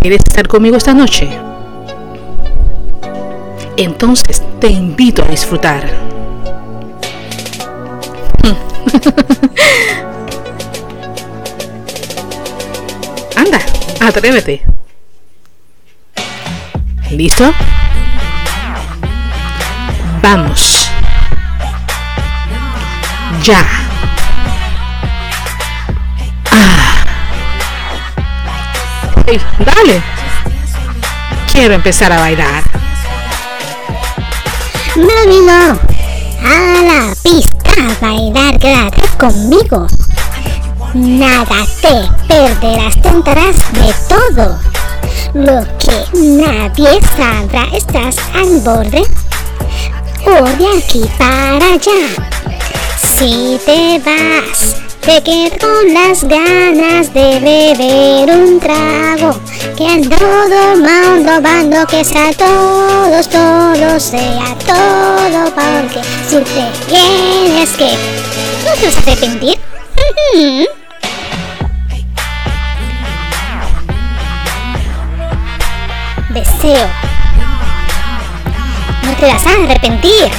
¿Quieres estar conmigo esta noche? Entonces te invito a disfrutar. Anda, atrévete. ¿Listo? Vamos. Ya. Dale. Quiero empezar a bailar. No, A la pista bailar, quédate conmigo. Nada te perderás, tentarás de todo. Lo que nadie sabrá, estás al borde o de aquí para allá. Si te vas, te quedo con las ganas de beber un trago. Que a todo mundo bando, que sea todos, todo sea todo, porque si te tienes que, no te vas a arrepentir. Deseo. No te vas a arrepentir.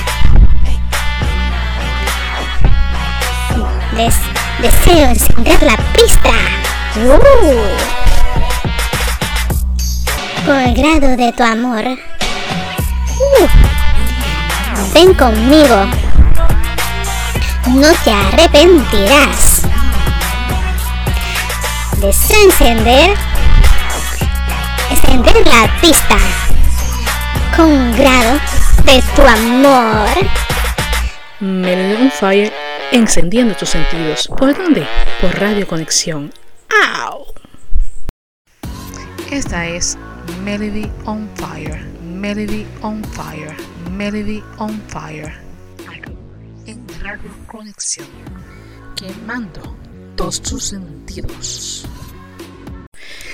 deseo encender la pista. Uh. Con el grado de tu amor. Uh. Ven conmigo. No te arrepentirás. Deseo encender. Encender la pista. Con grado de tu amor. Melon Fire encendiendo tus sentidos. ¿Por dónde? Por Radio Conexión. ¡Au! Esta es Melody on Fire, Melody on Fire, Melody on Fire. En Radio Conexión, quemando todos tus sentidos.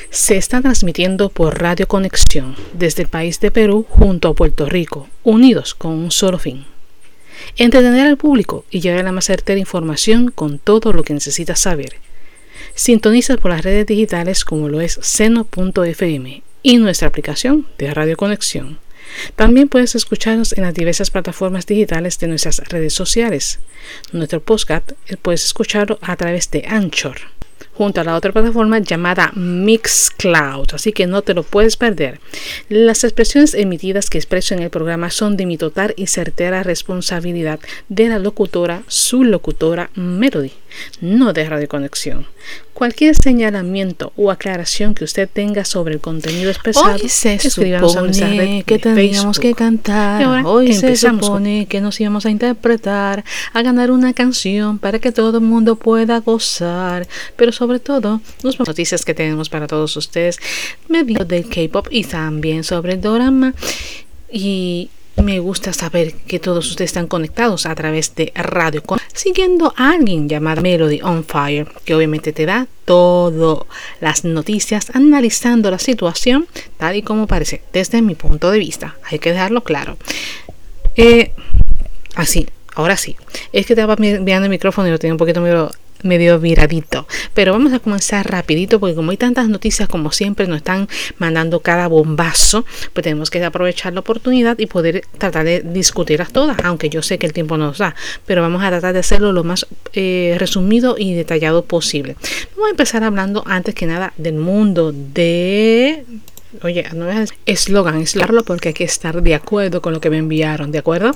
Se está transmitiendo por Radio Conexión desde el país de Perú junto a Puerto Rico, unidos con un solo fin entretener al público y llevar la más certera información con todo lo que necesitas saber. Sintoniza por las redes digitales como lo es seno.fm y nuestra aplicación de Radio Conexión. También puedes escucharnos en las diversas plataformas digitales de nuestras redes sociales. Nuestro podcast eh, puedes escucharlo a través de Anchor junto a la otra plataforma llamada Mixcloud, así que no te lo puedes perder. Las expresiones emitidas que expreso en el programa son de mi total y certera responsabilidad de la locutora, su locutora Melody, no de Radio Conexión. Cualquier señalamiento o aclaración que usted tenga sobre el contenido expresado, Hoy se supone que teníamos que cantar. Hoy se supone que nos íbamos a interpretar, a ganar una canción para que todo el mundo pueda gozar. Pero sobre todo, las noticias que tenemos para todos ustedes, me del K-pop y también sobre el drama. Y me gusta saber que todos ustedes están conectados a través de radio, siguiendo a alguien llamado Melody on Fire, que obviamente te da todas las noticias, analizando la situación tal y como parece, desde mi punto de vista. Hay que dejarlo claro. Eh, así, ahora sí. Es que estaba mirando el micrófono y lo tenía un poquito medio medio viradito. Pero vamos a comenzar rapidito porque como hay tantas noticias como siempre nos están mandando cada bombazo, pues tenemos que aprovechar la oportunidad y poder tratar de discutirlas todas, aunque yo sé que el tiempo nos da, pero vamos a tratar de hacerlo lo más eh, resumido y detallado posible. Vamos a empezar hablando antes que nada del mundo de Oye, no es eslogan, es largo porque hay que estar de acuerdo con lo que me enviaron, ¿de acuerdo?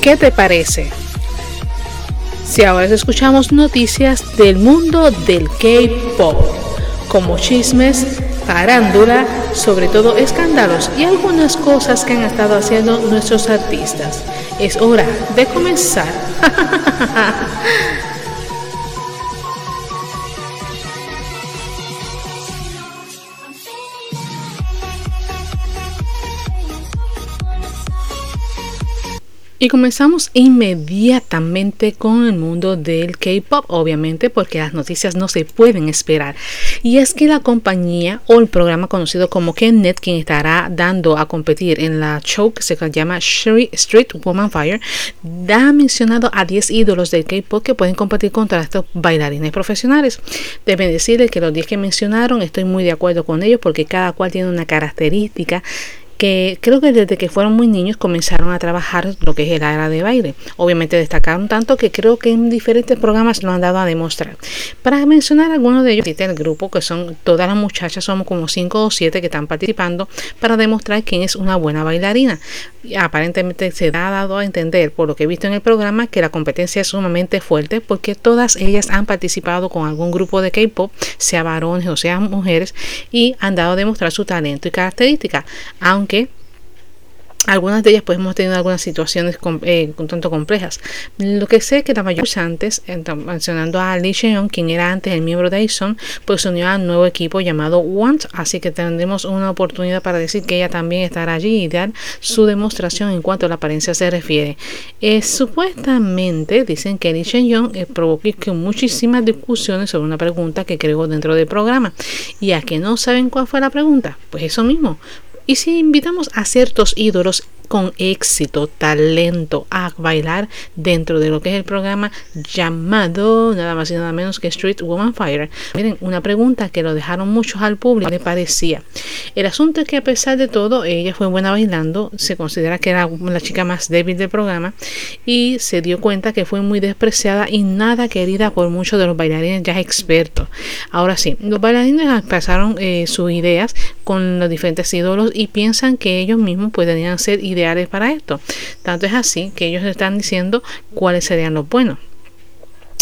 ¿Qué te parece? Si ahora escuchamos noticias del mundo del K-Pop, como chismes, farándula, sobre todo escándalos y algunas cosas que han estado haciendo nuestros artistas. Es hora de comenzar. Y comenzamos inmediatamente con el mundo del K-Pop, obviamente porque las noticias no se pueden esperar. Y es que la compañía o el programa conocido como Knet, quien estará dando a competir en la show que se llama Street Woman Fire, ha mencionado a 10 ídolos del K-Pop que pueden competir contra estos bailarines profesionales. Deben decirles que los 10 que mencionaron estoy muy de acuerdo con ellos porque cada cual tiene una característica que creo que desde que fueron muy niños comenzaron a trabajar lo que es el área de baile. Obviamente destacaron tanto que creo que en diferentes programas lo han dado a demostrar. Para mencionar algunos de ellos, el grupo, que son todas las muchachas, somos como 5 o 7 que están participando para demostrar quién es una buena bailarina. Aparentemente se ha dado a entender, por lo que he visto en el programa, que la competencia es sumamente fuerte porque todas ellas han participado con algún grupo de K-pop, sea varones o sean mujeres, y han dado a demostrar su talento y características. Aunque que algunas de ellas pues hemos tenido algunas situaciones eh, un tanto complejas. Lo que sé que la mayor antes, mencionando a Lee Sheon, quien era antes el miembro de Aison, pues se unió a un nuevo equipo llamado Want, así que tendremos una oportunidad para decir que ella también estará allí y dar su demostración en cuanto a la apariencia se refiere. Eh, supuestamente dicen que Lee Sheon eh, provocó muchísimas discusiones sobre una pregunta que creó dentro del programa. Y a que no saben cuál fue la pregunta, pues eso mismo, y si invitamos a ciertos ídolos con éxito, talento a bailar dentro de lo que es el programa llamado nada más y nada menos que Street Woman Fire. Miren, una pregunta que lo dejaron muchos al público, le parecía. El asunto es que a pesar de todo, ella fue buena bailando, se considera que era la chica más débil del programa y se dio cuenta que fue muy despreciada y nada querida por muchos de los bailarines ya expertos. Ahora sí, los bailarines pasaron eh, sus ideas con los diferentes ídolos y piensan que ellos mismos podrían ser para esto. Tanto es así que ellos están diciendo cuáles serían los buenos.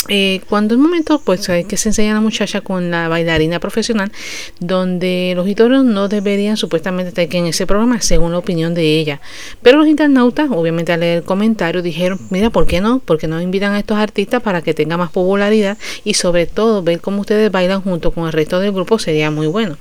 Eh, cuando el momento pues que se enseña a la muchacha con la bailarina profesional donde los ídolos no deberían supuestamente estar en ese programa según la opinión de ella pero los internautas obviamente al leer el comentario dijeron mira ¿por qué no? porque no invitan a estos artistas para que tenga más popularidad y sobre todo ver cómo ustedes bailan junto con el resto del grupo sería muy bueno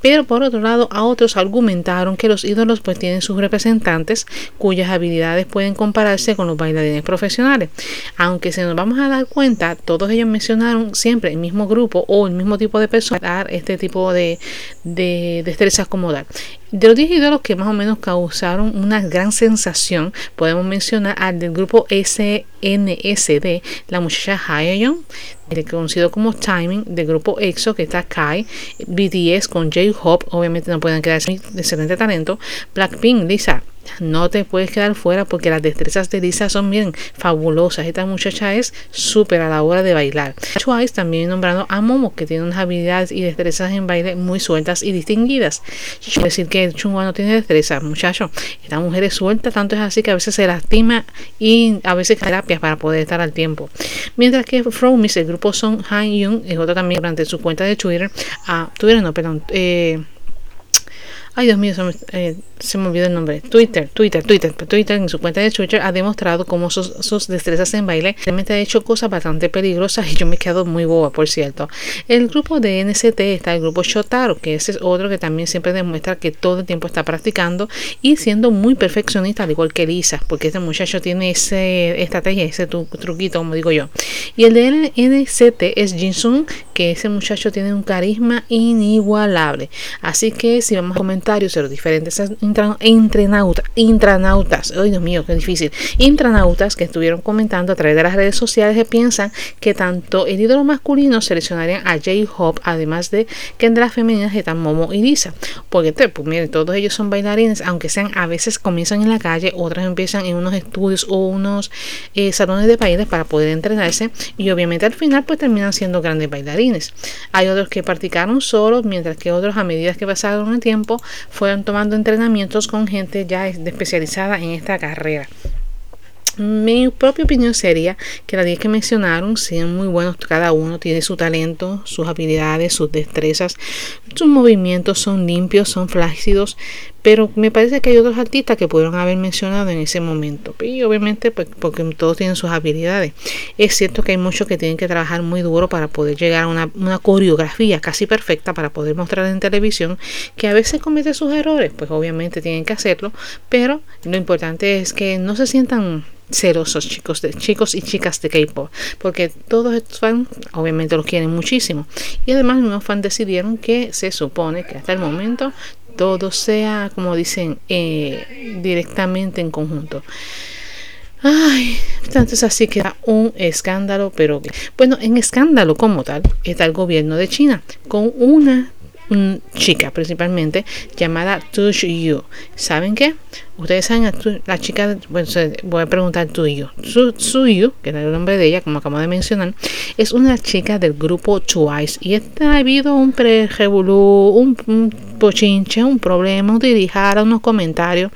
pero por otro lado, a otros argumentaron que los ídolos pues tienen sus representantes cuyas habilidades pueden compararse con los bailarines profesionales. Aunque se nos vamos a dar cuenta, todos ellos mencionaron siempre el mismo grupo o el mismo tipo de personas dar este tipo de, de destrezas como dar. De los 10 ídolos que más o menos causaron una gran sensación, podemos mencionar al del grupo SNSD, la muchacha Haeyeon, conocido como Timing del grupo EXO que está Kai, BTS con J-Hope, obviamente no pueden quedarse excelente talento, Blackpink, Lisa, no te puedes quedar fuera porque las destrezas de Lisa son bien fabulosas. Esta muchacha es súper a la hora de bailar. Twice también nombrando a Momo, que tiene unas habilidades y destrezas en baile muy sueltas y distinguidas. Quiero decir que Chungwa no tiene destreza, muchacho. Esta mujer es suelta, tanto es así que a veces se lastima y a veces terapias para poder estar al tiempo. Mientras que Fromis, el grupo Son Han Young, es otro también durante su cuenta de Twitter, a Twitter no, perdón, eh, Ay, Dios mío, se me, eh, se me, olvidó el nombre. Twitter, Twitter, Twitter. Twitter en su cuenta de Twitter ha demostrado cómo sus, destrezas en baile realmente ha hecho cosas bastante peligrosas y yo me he quedado muy boba, por cierto. El grupo de NCT está el grupo Shotaro, que ese es otro que también siempre demuestra que todo el tiempo está practicando y siendo muy perfeccionista, al igual que Lisa, porque este muchacho tiene ese estrategia, ese truquito, como digo yo. Y el de NCT es Jinsun, que ese muchacho tiene un carisma inigualable. Así que si vamos a comentar comentarios de los diferentes intranautas, intranautas, ay Dios mío, qué difícil, intranautas que estuvieron comentando a través de las redes sociales que piensan que tanto el ídolo masculino seleccionarían a J-Hope, además de que entre las femeninas están Momo y Lisa. Porque pues miren, todos ellos son bailarines, aunque sean a veces comienzan en la calle, otras empiezan en unos estudios o unos eh, salones de bailes para poder entrenarse y obviamente al final pues terminan siendo grandes bailarines. Hay otros que practicaron solos, mientras que otros a medida que pasaron el tiempo fueron tomando entrenamientos con gente ya especializada en esta carrera. Mi propia opinión sería que las 10 que mencionaron sean muy buenos, cada uno tiene su talento, sus habilidades, sus destrezas, sus movimientos son limpios, son flácidos, pero me parece que hay otros artistas que pudieron haber mencionado en ese momento. Y obviamente, pues, porque todos tienen sus habilidades. Es cierto que hay muchos que tienen que trabajar muy duro para poder llegar a una, una coreografía casi perfecta para poder mostrar en televisión, que a veces comete sus errores, pues obviamente tienen que hacerlo, pero lo importante es que no se sientan celosos chicos de chicos y chicas de K-pop porque todos estos fans obviamente los quieren muchísimo y además los fans decidieron que se supone que hasta el momento todo sea, como dicen, eh, directamente en conjunto. Ay, entonces así queda un escándalo, pero bueno, en escándalo como tal está el gobierno de China con una chica principalmente llamada Tu Yu. ¿Saben qué? Ustedes saben la chica, bueno, voy a preguntar Tu Yu. Su, Yu, que era el nombre de ella, como acabo de mencionar, es una chica del grupo Twice y está ha habido un pre un, un pochinche, un problema, un dirijar, unos comentarios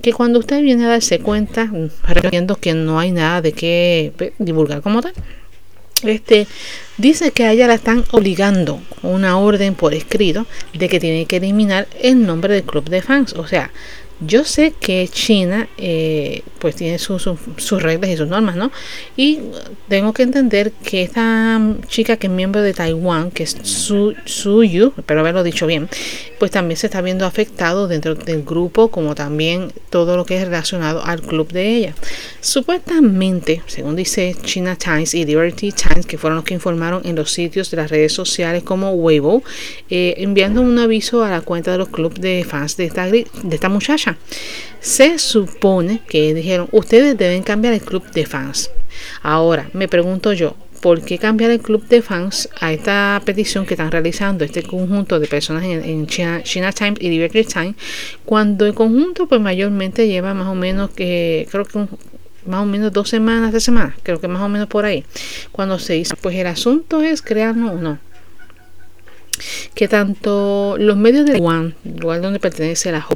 que cuando usted viene a darse cuenta, viendo que no hay nada de qué divulgar como tal este dice que a ella la están obligando una orden por escrito de que tiene que eliminar el nombre del club de fans. O sea, yo sé que China eh, pues tiene sus reglas y sus normas, ¿no? Y tengo que entender que esta chica que es miembro de Taiwán, que es Su, Suyu, espero haberlo dicho bien, pues también se está viendo afectado dentro del grupo, como también todo lo que es relacionado al club de ella. Supuestamente, según dice China Times y Liberty Times, que fueron los que informaron en los sitios de las redes sociales como Weibo, eh, enviando un aviso a la cuenta de los clubes de fans de de esta muchacha se supone que dijeron, ustedes deben cambiar el club de fans. Ahora, me pregunto yo, ¿por qué cambiar el club de fans a esta petición que están realizando este conjunto de personas en, China, Times y Liberty Times cuando el conjunto pues mayormente lleva más o menos que creo que más o menos dos semanas de semana, creo que más o menos por ahí, cuando se hizo. Pues el asunto es crearnos o no. Que tanto los medios de One, lugar donde pertenece la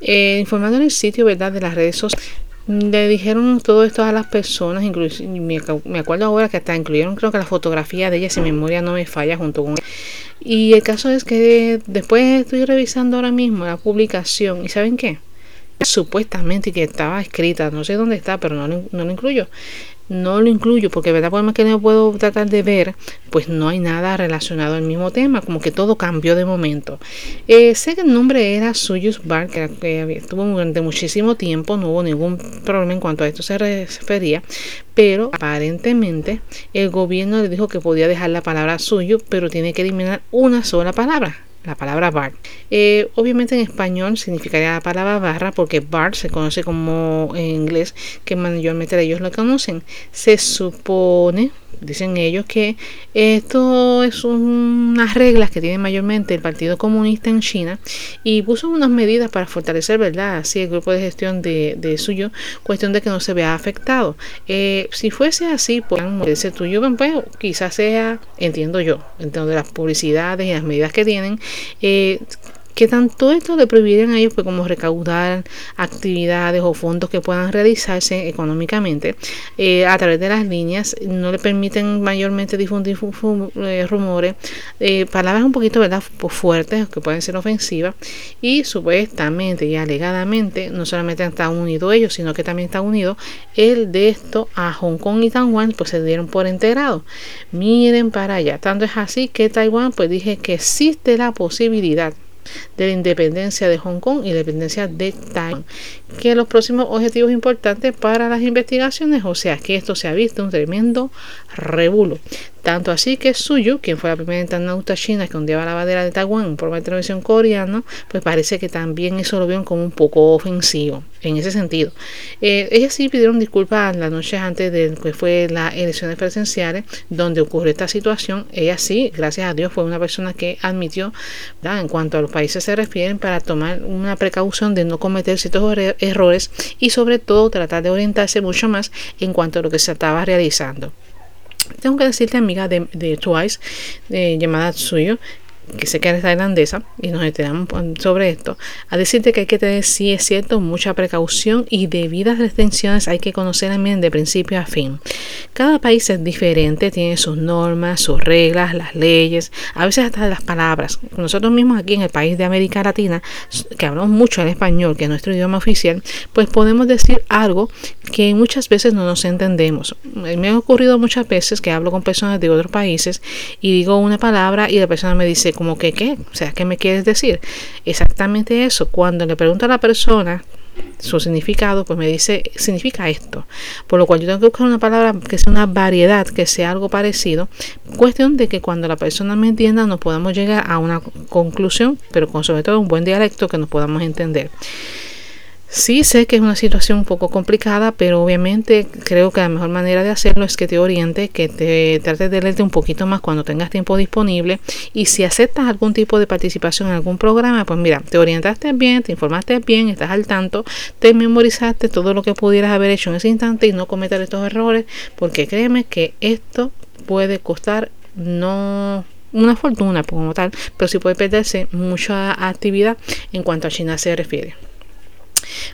eh, informando en el sitio verdad de las redes sociales le dijeron todo esto a las personas, incluso me, acuerdo ahora que hasta incluyeron creo que la fotografía de ella, si memoria no me falla, junto con Y el caso es que después estoy revisando ahora mismo la publicación y ¿saben qué? Supuestamente que estaba escrita, no sé dónde está, pero no, no lo incluyo no lo incluyo porque verdad por más que no puedo tratar de ver pues no hay nada relacionado al mismo tema como que todo cambió de momento. Eh, sé que el nombre era Suyus Bar que, estuvo durante muchísimo tiempo no hubo ningún problema en cuanto a esto se refería pero aparentemente el gobierno le dijo que podía dejar la palabra suyo pero tiene que eliminar una sola palabra la palabra bar. Eh, obviamente en español significaría la palabra barra porque bar se conoce como en inglés que mayormente ellos lo conocen. Se supone Dicen ellos que esto es unas reglas que tiene mayormente el Partido Comunista en China y puso unas medidas para fortalecer, ¿verdad? Así el grupo de gestión de, suyo, cuestión de que no se vea afectado. Eh, si fuese así, pues ese tuyo, pues quizás sea, entiendo yo, entiendo de las publicidades y las medidas que tienen, eh, que tanto esto le prohibieran a ellos pues, como recaudar actividades o fondos que puedan realizarse económicamente eh, a través de las líneas, no le permiten mayormente difundir eh, rumores, eh, palabras un poquito verdad pues, fuertes que pueden ser ofensivas y supuestamente y alegadamente no solamente están unidos ellos, sino que también está unido el de esto a Hong Kong y Taiwán, pues se dieron por enterado. Miren para allá, tanto es así que Taiwán pues dije que existe la posibilidad de la independencia de Hong Kong y la independencia de Taiwán, que los próximos objetivos importantes para las investigaciones, o sea que esto se ha visto un tremendo revuelo. Tanto así que Suyu, quien fue la primera internauta china que ondeaba la bandera de Taiwán por la televisión coreana, pues parece que también eso lo vieron como un poco ofensivo en ese sentido. Eh, ellas sí pidieron disculpas la noche antes de que fue las elecciones presidenciales donde ocurrió esta situación. Ella sí, gracias a Dios, fue una persona que admitió, en cuanto a los países se refieren, para tomar una precaución de no cometer ciertos errores y sobre todo tratar de orientarse mucho más en cuanto a lo que se estaba realizando. Tengo que decirte, amiga de, Twice, de llamada Tsuyo, que sé que eres tailandesa y nos enteramos sobre esto, a decirte que hay que tener, sí es cierto, mucha precaución y debidas restricciones hay que conocer también de principio a fin. Cada país es diferente, tiene sus normas, sus reglas, las leyes, a veces hasta las palabras. Nosotros mismos aquí en el país de América Latina, que hablamos mucho el español, que es nuestro idioma oficial, pues podemos decir algo que muchas veces no nos entendemos. Me ha ocurrido muchas veces que hablo con personas de otros países y digo una palabra y la persona me dice como que qué, o sea, ¿qué me quieres decir? Exactamente eso. Cuando le pregunto a la persona su significado, pues me dice, significa esto. Por lo cual yo tengo que buscar una palabra que sea una variedad, que sea algo parecido. Cuestión de que cuando la persona me entienda nos podamos llegar a una conclusión, pero con sobre todo un buen dialecto que nos podamos entender. Sí sé que es una situación un poco complicada, pero obviamente creo que la mejor manera de hacerlo es que te oriente, que te trates de leerte un poquito más cuando tengas tiempo disponible y si aceptas algún tipo de participación en algún programa, pues mira, te orientaste bien, te informaste bien, estás al tanto, te memorizaste todo lo que pudieras haber hecho en ese instante y no cometer estos errores, porque créeme que esto puede costar no una fortuna como tal, pero sí puede perderse mucha actividad en cuanto a China se refiere.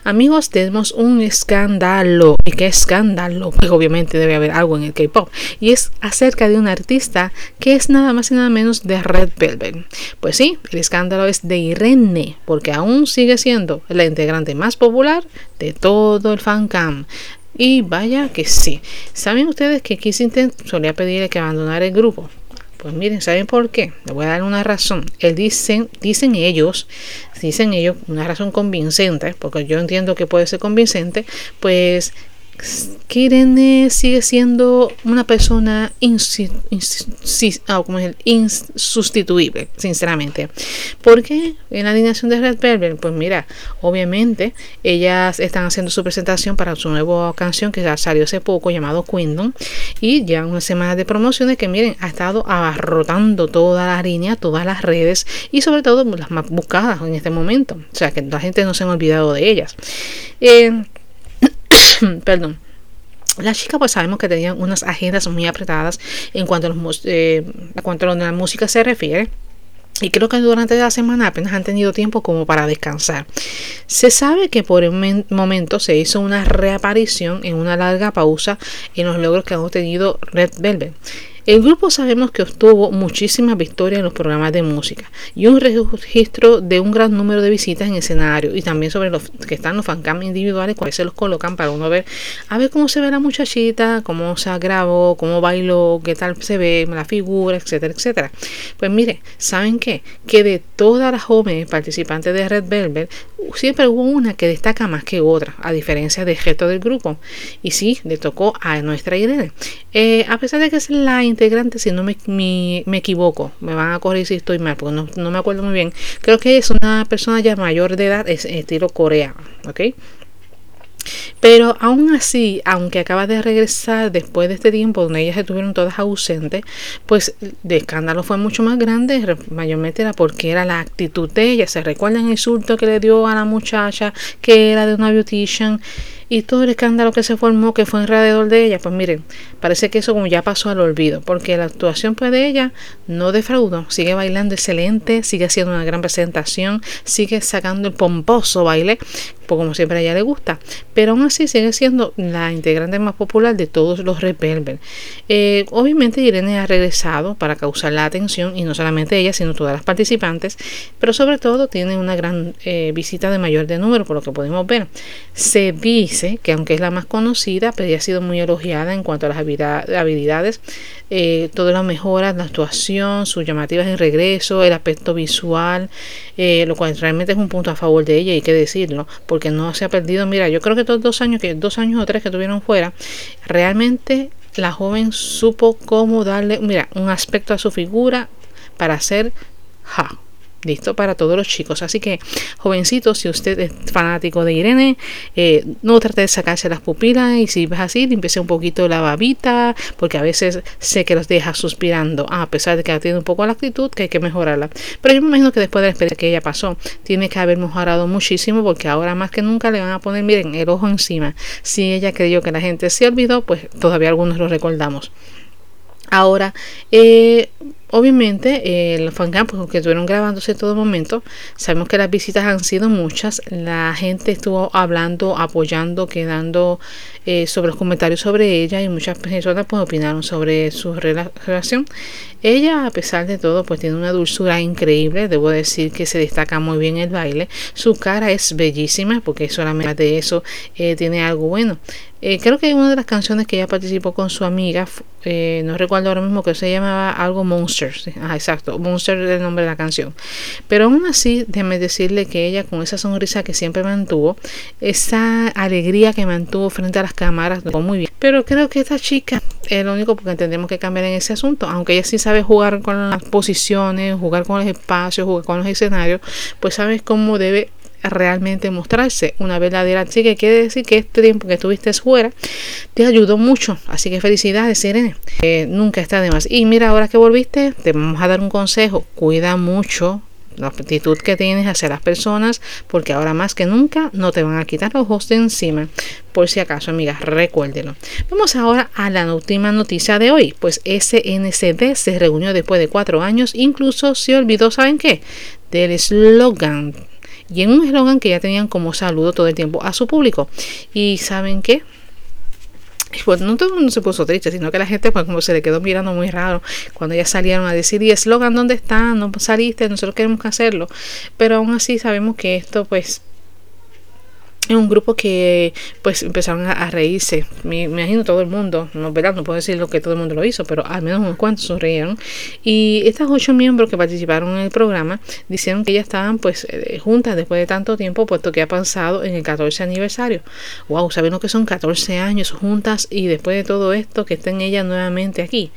Amigos, tenemos un escándalo. ¿Y qué escándalo? Pues obviamente debe haber algo en el K-pop. Y es acerca de un artista que es nada más y nada menos de Red Velvet. Pues sí, el escándalo es de Irene, porque aún sigue siendo la integrante más popular de todo el fancam. Y vaya que sí. ¿Saben ustedes que Kissington solía pedirle que abandonara el grupo? Pues miren, ¿saben por qué? Les voy a dar una razón. Él dicen, dicen ellos, dicen ellos, una razón convincente, porque yo entiendo que puede ser convincente, pues Kirene sigue siendo una persona ah, insustituible, sinceramente. ¿Por qué en la alineación de Red Velvet? Pues mira, obviamente ellas están haciendo su presentación para su nueva canción que ya salió hace poco llamado Queendom y ya una semana de promociones que miren, ha estado abarrotando toda la línea, todas las redes y sobre todo las más buscadas en este momento. O sea que la gente no se ha olvidado de ellas. Eh, perdón. Las chicas pues sabemos que tenían unas agendas muy apretadas en cuanto a, los, eh, la música se refiere. Y creo que durante la semana apenas han tenido tiempo como para descansar. Se sabe que por un momento se hizo una reaparición en una larga pausa en los logros que han obtenido Red Velvet. El grupo sabemos que obtuvo muchísimas victorias en los programas de música y un registro de un gran número de visitas en escenario y también sobre los que están los fancam individuales, cuáles se los colocan para uno ver, a ver cómo se ve la muchachita, cómo se grabó, cómo bailó, qué tal se ve la figura, etcétera, etcétera. Pues mire, ¿saben qué? Que de todas las jóvenes participantes de Red Velvet, siempre hubo una que destaca más que otra, a diferencia del resto del grupo. Y sí, le tocó a nuestra Irene. Eh, a pesar de que es la integrante, si no me, me, equivoco, me van a corregir si estoy mal, porque no, me acuerdo muy bien. Creo que es una persona ya mayor de edad, es estilo coreano, ¿ok? Pero aún así, aunque acaba de regresar después de este tiempo donde ellas estuvieron todas ausentes, pues el escándalo fue mucho más grande, mayormente era porque era la actitud de ella. ¿Se recuerdan el insulto que le dio a la muchacha que era de una beautician? Y todo el escándalo que se formó que fue alrededor de ella, pues miren, parece que eso como ya pasó al olvido, porque la actuación pues de ella no defraudó, sigue bailando excelente, sigue haciendo una gran presentación, sigue sacando el pomposo baile, pues como siempre a ella le gusta, pero aún así sigue siendo la integrante más popular de todos los Red eh, obviamente Irene ha regresado para causar la atención y no solamente ella, sino todas las participantes, pero sobre todo tiene una gran eh, visita de mayor de número, por lo que podemos ver. Se dice que aunque es la más conocida, pero ella ha sido muy elogiada en cuanto a las habilidades, eh, todas las mejoras, la actuación, sus llamativas en regreso, el aspecto visual, eh, lo cual realmente es un punto a favor de ella, hay que decirlo, no se ha perdido. Mira, yo creo que todos dos años, que dos años o tres que tuvieron fuera, realmente la joven supo cómo darle, mira, un aspecto a su figura para hacer ja, listo para todos los chicos. Así que, jovencitos, si usted es fanático de Irene, eh, no trate de sacarse las pupilas y si ves así, limpiese un poquito la babita, porque a veces sé que los deja suspirando, a pesar de que tiene un poco la actitud, que hay que mejorarla. Pero yo me imagino que después de la experiencia que ella pasó, tiene que haber mejorado muchísimo, porque ahora más que nunca le van a poner, miren, el ojo encima. Si ella creyó que la gente se olvidó, pues todavía algunos lo recordamos. Ahora, eh, obviamente eh, los fancampos que estuvieron grabándose en todo momento, sabemos que las visitas han sido muchas, la gente estuvo hablando, apoyando, quedando eh, sobre los comentarios sobre ella y muchas personas pues opinaron sobre su relación. Ella a pesar de todo pues tiene una dulzura increíble, debo decir que se destaca muy bien el baile, su cara es bellísima porque solamente de eso eh, tiene algo bueno. Eh, creo que una de las canciones que ella participó con su amiga, eh, no recuerdo ahora mismo que se llamaba algo Monsters. Ah, exacto, Monster es el nombre de la canción. Pero aún así, déjeme decirle que ella con esa sonrisa que siempre mantuvo, esa alegría que mantuvo frente a las cámaras, lo muy bien. Pero creo que esta chica es lo único porque tendremos que cambiar en ese asunto. Aunque ella sí sabe jugar con las posiciones, jugar con los espacios, jugar con los escenarios, pues sabes cómo debe realmente mostrarse una verdadera chica. Quiere decir que este tiempo que estuviste fuera te ayudó mucho. Así que felicidades, Irene. nunca está de más. Y mira, ahora que volviste, te vamos a dar un consejo. Cuida mucho la actitud que tienes hacia las personas, porque ahora más que nunca no te van a quitar los ojos de encima. Por si acaso, amigas, recuérdelo. Vamos ahora a la última noticia de hoy. Pues SNCD se reunió después de cuatro años, incluso se olvidó, ¿saben qué? Del eslogan y en un eslogan que ya tenían como saludo todo el tiempo a su público. ¿Y saben qué? Pues no todo el mundo se puso triste, sino que la gente pues como se le quedó mirando muy raro cuando ya salieron a decir, y eslogan, ¿dónde está? No saliste, nosotros queremos que hacerlo. Pero aún así sabemos que esto pues es un grupo que pues empezaron a, reírse. Me, imagino todo el mundo, no, ¿verdad? no puedo decir lo que todo el mundo lo hizo, pero al menos unos cuantos sonrieron. Y estas ocho miembros que participaron en el programa dijeron que ya estaban pues eh, juntas después de tanto tiempo, puesto que ha pasado en el 14 aniversario. Wow, saben lo que son 14 años juntas y después de todo esto que estén ellas nuevamente aquí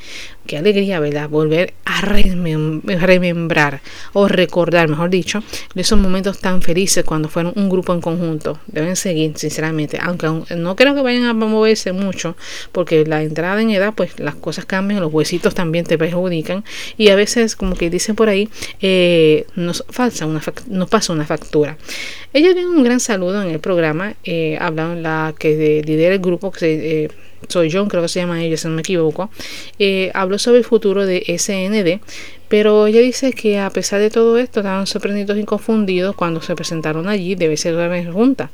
qué alegría, ¿verdad? Volver a remembrar o recordar, mejor dicho, esos momentos tan felices cuando fueron un grupo en conjunto. Deben seguir, sinceramente, aunque no creo que vayan a moverse mucho, porque la entrada en edad, pues las cosas cambian, los huesitos también te perjudican y a veces, como que dicen por ahí, eh, nos, falsa una, nos pasa una factura. Ella dio un gran saludo en el programa, eh, la que lidera el grupo que se... Eh, soy John, creo que se llama ella, si no me equivoco, eh, habló sobre el futuro de SND, pero ella dice que a pesar de todo esto estaban sorprendidos y confundidos cuando se presentaron allí, debe ser una vez junta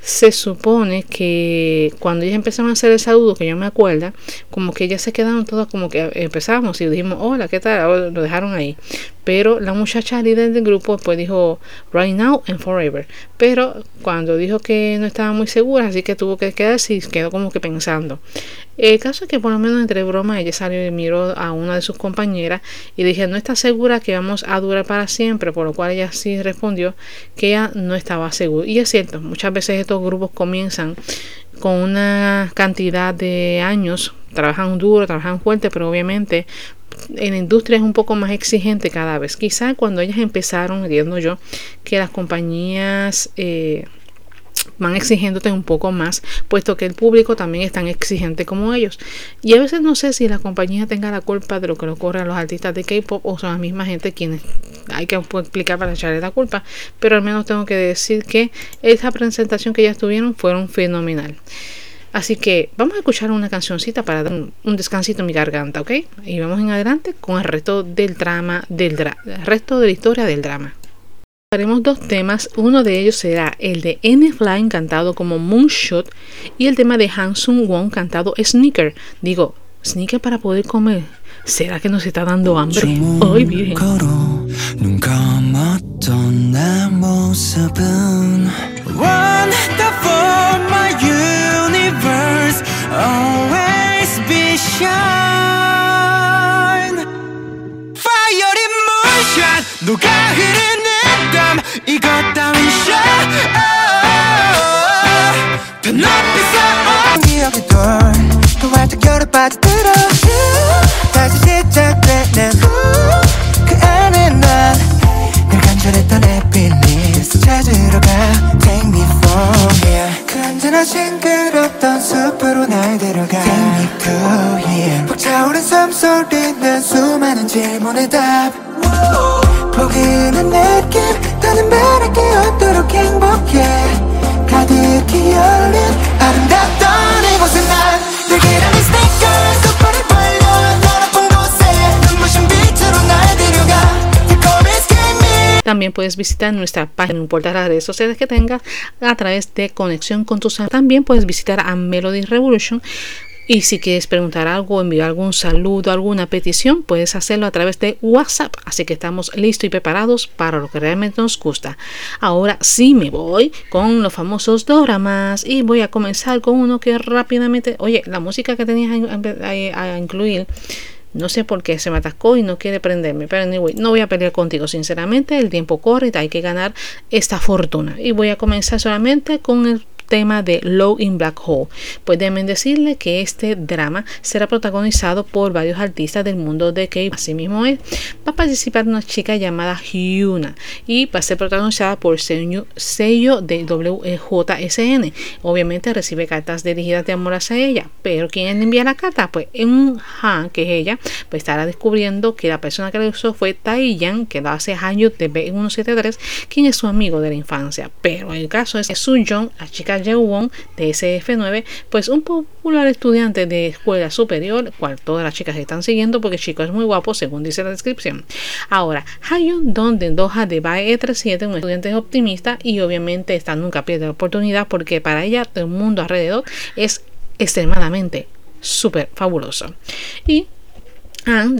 se supone que cuando ellas empezaron a hacer el saludo, que yo me acuerdo, como que ellas se quedaron todas como que empezamos y dijimos, hola, ¿qué tal? Lo dejaron ahí. Pero la muchacha líder del grupo después dijo, right now and forever. Pero cuando dijo que no estaba muy segura, así que tuvo que quedarse y quedó como que pensando. El caso es que por lo menos entre bromas ella salió y miró a una de sus compañeras y dije, no está segura que vamos a durar para siempre, por lo cual ella sí respondió que ella no estaba segura. Y es cierto, muchas veces estos grupos comienzan con una cantidad de años, trabajan duro, trabajan fuerte, pero obviamente en la industria es un poco más exigente cada vez. Quizá cuando ellas empezaron, entiendo yo, que las compañías... Eh, van exigiéndote un poco más, puesto que el público también es tan exigente como ellos. Y a veces no sé si la compañía tenga la culpa de lo que le ocurre a los artistas de K-pop o son la misma gente quienes hay que explicar para echarle la culpa, pero al menos tengo que decir que esa presentación que ellas tuvieron fueron fenomenal. Así que vamos a escuchar una cancioncita para dar un, descansito en mi garganta, ¿ok? Y vamos en adelante con el resto del drama, del el resto de la historia del drama. Haremos dos temas, uno de ellos será el de N Flying cantado como Moonshot y el tema de Hansung Wong cantado Sneaker. Digo, sneaker para poder comer. ¿Será que nos está dando hambre? Hoy bien. 이것 따윈 쇼. 더 높이 쌓아 기억이 돌또 활짝 열어 빠져들어 다시 시작되는 그 안에 난늘 간절했던 해피니스 찾으러 가. Take me from here. 그 언제나 싱그럽던 숲으로 날 데려가. Take me to here. 벅차오른 숨소리 는 수많은 질문의 답 También puedes visitar nuestra página, no importa las redes sociales que tengas, a través de conexión con tus También puedes visitar a Melody Revolution y si quieres preguntar algo, enviar algún saludo, alguna petición, puedes hacerlo a través de WhatsApp. Así que estamos listos y preparados para lo que realmente nos gusta. Ahora sí me voy con los famosos doramas y voy a comenzar con uno que rápidamente, oye, la música que tenías a, incluir no sé por qué se me atascó y no quiere prenderme. Pero anyway, no voy a pelear contigo. Sinceramente, el tiempo corre y hay que ganar esta fortuna. Y voy a comenzar solamente con el tema de Low in Black Hole. Pues déjenme decirle que este drama será protagonizado por varios artistas del mundo de K. Asimismo es, va a participar una chica llamada Hyuna y va a ser protagonizada por sello, sello de WJSN. Obviamente recibe cartas dirigidas de amor hacia ella, pero ¿quién le envía la carta? Pues un Han, que es ella, pues estará descubriendo que la persona que le usó fue Taiyan, que lo hace años de B173, quien es su amigo de la infancia. Pero el caso es que Jong, la chica Wong de SF9, pues un popular estudiante de escuela superior, cual todas las chicas están siguiendo porque chico es muy guapo según dice la descripción. Ahora, Hayun Don de Doha de Bae E37, un estudiante optimista y obviamente esta nunca pierde la oportunidad porque para ella el mundo alrededor es extremadamente súper fabuloso. Y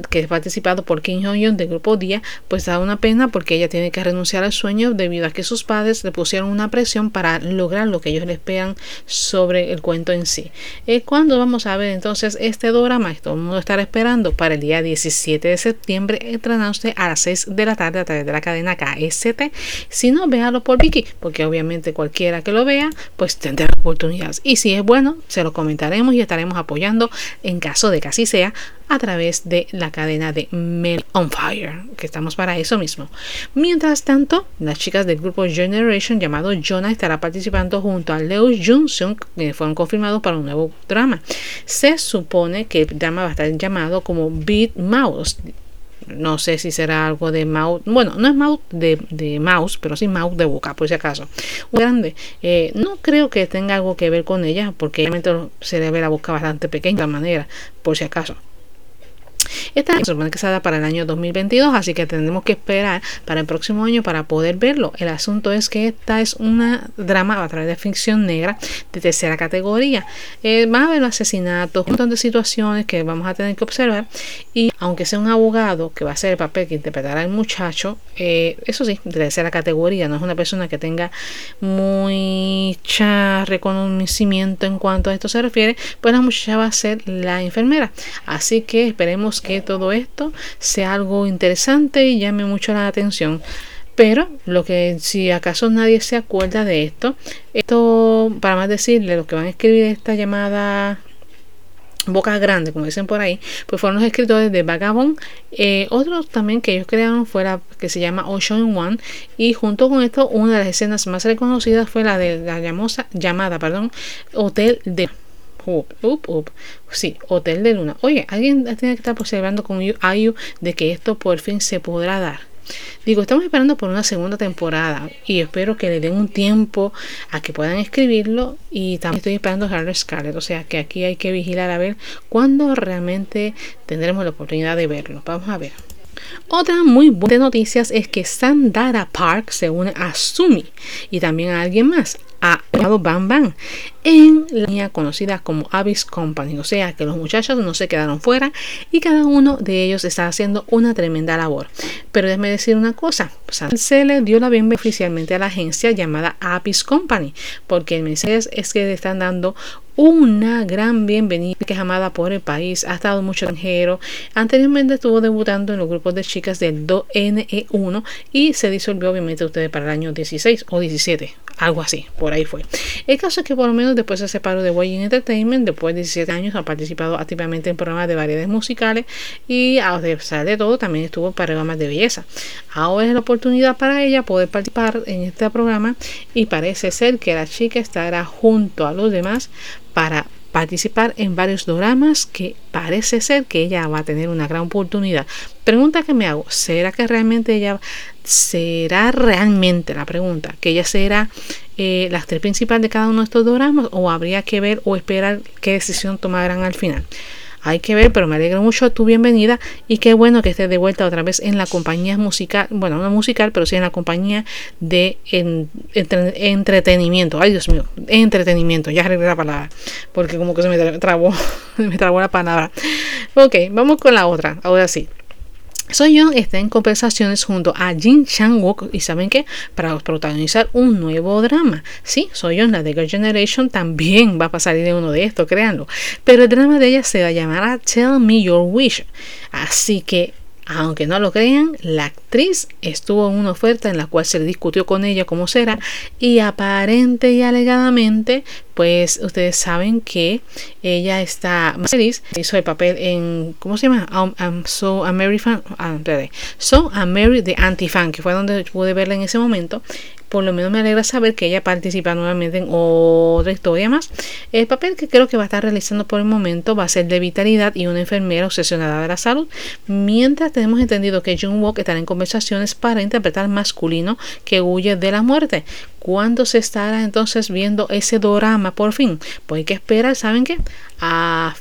que es participado por Kim Jong-un del grupo Dia, pues da una pena porque ella tiene que renunciar al sueño debido a que sus padres le pusieron una presión para lograr lo que ellos le esperan sobre el cuento en sí. Eh, ¿Cuándo vamos a ver entonces este drama? Todo el mundo estará esperando para el día 17 de septiembre, estrenándose a las 6 de la tarde a través de la cadena KST. Si no, véalo por Vicky, porque obviamente cualquiera que lo vea, pues tendrá oportunidades. Y si es bueno, se lo comentaremos y estaremos apoyando en caso de que así sea a través de la cadena de Mel on Fire, que estamos para eso mismo. Mientras tanto, las chicas del grupo Generation llamado Jonah estará participando junto a Leo Johnson, que fueron confirmados para un nuevo drama. Se supone que el drama va a estar llamado como Beat Mouse no sé si será algo de mouse bueno no es mouse de, mouse pero sí mouse de boca por si acaso grande eh, no creo que tenga algo que ver con ella porque obviamente se le ve la boca bastante pequeña de manera por si acaso esta se supone que se da para el año 2022, así que tendremos que esperar para el próximo año para poder verlo. El asunto es que esta es una drama a través de ficción negra de tercera categoría. Eh, a haber asesinatos, un montón de situaciones que vamos a tener que observar. Y aunque sea un abogado que va a ser el papel que interpretará el muchacho, eh, eso sí, de tercera categoría, no es una persona que tenga mucha reconocimiento en cuanto a esto se refiere, pues la muchacha va a ser la enfermera. Así que esperemos que todo esto sea algo interesante y llame mucho la atención. Pero lo que si acaso nadie se acuerda de esto, esto para más decirle lo que van a escribir esta llamada boca grande, como dicen por ahí, pues fueron los escritores de Vagabond. Eh, otros también que ellos crearon fue la que se llama Ocean One. Y junto con esto, una de las escenas más reconocidas fue la de la llamada perdón, Hotel de Sí, Hotel de Luna. Oye, alguien tiene que estar observando con Ayu de que esto por fin se podrá dar. Digo, estamos esperando por una segunda temporada y espero que le den un tiempo a que puedan escribirlo y también estoy esperando Harry Scarlett, o sea que aquí hay que vigilar a ver cuándo realmente tendremos la oportunidad de verlo. Vamos a ver. Otra muy buena noticia es que Sandara Park se une a Sumi y también a alguien más, a Bam Bam en la línea conocida como Abyss Company. O sea que los muchachos no se quedaron fuera y cada uno de ellos está haciendo una tremenda labor. Pero déjeme decir una cosa: se le dio la bienvenida oficialmente a la agencia llamada Abyss Company, porque el mensaje es que le están dando una gran bienvenida que es amada por el país, ha estado mucho extranjero. Anteriormente estuvo debutando en los grupos de chicas del 2NE1 y se disolvió obviamente ustedes para el año 16 o 17, algo así, ahí fue. El caso es que por lo menos después se separó de Way Entertainment, después de 17 años ha participado activamente en programas de variedades musicales y a pesar de todo también estuvo en programas de belleza. Ahora es la oportunidad para ella poder participar en este programa y parece ser que la chica estará junto a los demás para participar en varios dramas que parece ser que ella va a tener una gran oportunidad. Pregunta que me hago, ¿será que realmente ella será realmente la pregunta que ella será eh, la actriz principal de cada uno de estos dramas o habría que ver o esperar qué decisión tomarán al final? hay que ver, pero me alegra mucho tu bienvenida y qué bueno que estés de vuelta otra vez en la compañía musical, bueno, no musical, pero sí en la compañía de entretenimiento. Ay, Dios mío, entretenimiento, ya arreglé la palabra, porque como que se me trabó, me trabó la palabra. Ok, vamos con la otra, ahora sí. Soyeon está en conversaciones junto a Jin Chang-wook y saben que para protagonizar un nuevo drama. Sí, Soyeon, la de Generation, también va a pasar de uno de estos, créanlo. Pero el drama de ella se va a llamar Tell Me Your Wish. Así que aunque no lo crean, la actriz estuvo en una oferta en la cual se discutió con ella cómo será y aparente y alegadamente, pues ustedes saben que ella está más feliz, hizo el papel en, ¿cómo se llama? Um, um, so a Mary Fan, ah, So a Mary the Anti-Fan, que fue donde pude verla en ese momento por lo menos me alegra saber que ella participa nuevamente en otra historia más. El papel que creo que va a estar realizando por el momento va a ser de vitalidad y una enfermera obsesionada de la salud, mientras tenemos entendido que Jung Walk estará en conversaciones para interpretar masculino que huye de la muerte. ¿Cuándo se estará entonces viendo ese drama por fin? Pues hay que esperar, ¿saben qué? A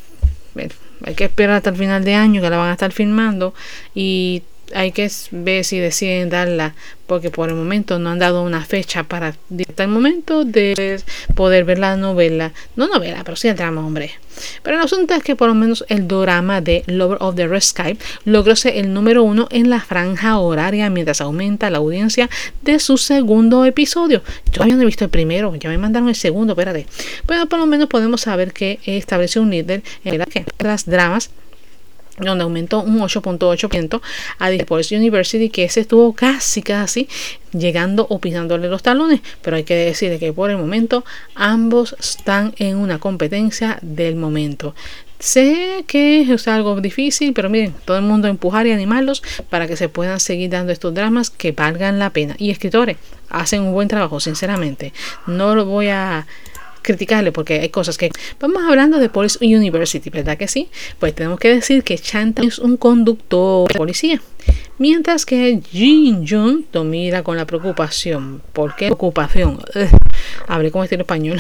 hay que esperar hasta el final de año que la van a estar filmando y hay que ver si deciden darla porque por el momento no han dado una fecha para hasta el momento de poder ver la novela no novela pero sí el drama hombre. Pero el asunto es que por lo menos el drama de Lover of the Red Sky logró ser el número uno en la franja horaria mientras aumenta la audiencia de su segundo episodio. Yo no he visto el primero ya me mandaron el segundo espérate. Pero por lo menos podemos saber que estableció un líder en las dramas donde aumentó un 8.8% a Discourse University, que ese estuvo casi, casi llegando o pisándole los talones, pero hay que decir que por el momento ambos están en una competencia del momento. Sé que es algo difícil, pero miren, todo el mundo empujar y animarlos para que se puedan seguir dando estos dramas que valgan la pena. Y escritores hacen un buen trabajo, sinceramente. No lo voy a criticarle porque hay cosas que... Vamos hablando de Police University, ¿verdad que sí? Pues tenemos que decir que Chanta es un conductor de policía. Mientras que Jin Jun lo mira con la preocupación. ¿Por qué preocupación? hablé como estilo español.